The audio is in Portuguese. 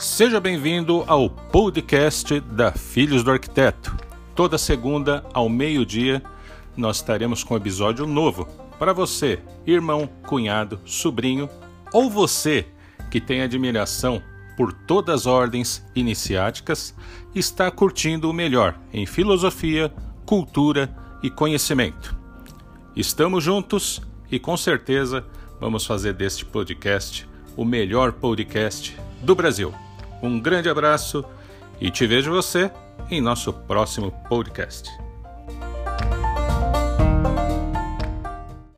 Seja bem-vindo ao podcast da Filhos do Arquiteto. Toda segunda ao meio-dia nós estaremos com um episódio novo para você, irmão, cunhado, sobrinho ou você que tem admiração por todas as ordens iniciáticas está curtindo o melhor em filosofia, cultura e conhecimento. Estamos juntos e com certeza vamos fazer deste podcast o melhor podcast do Brasil. Um grande abraço e te vejo você em nosso próximo podcast.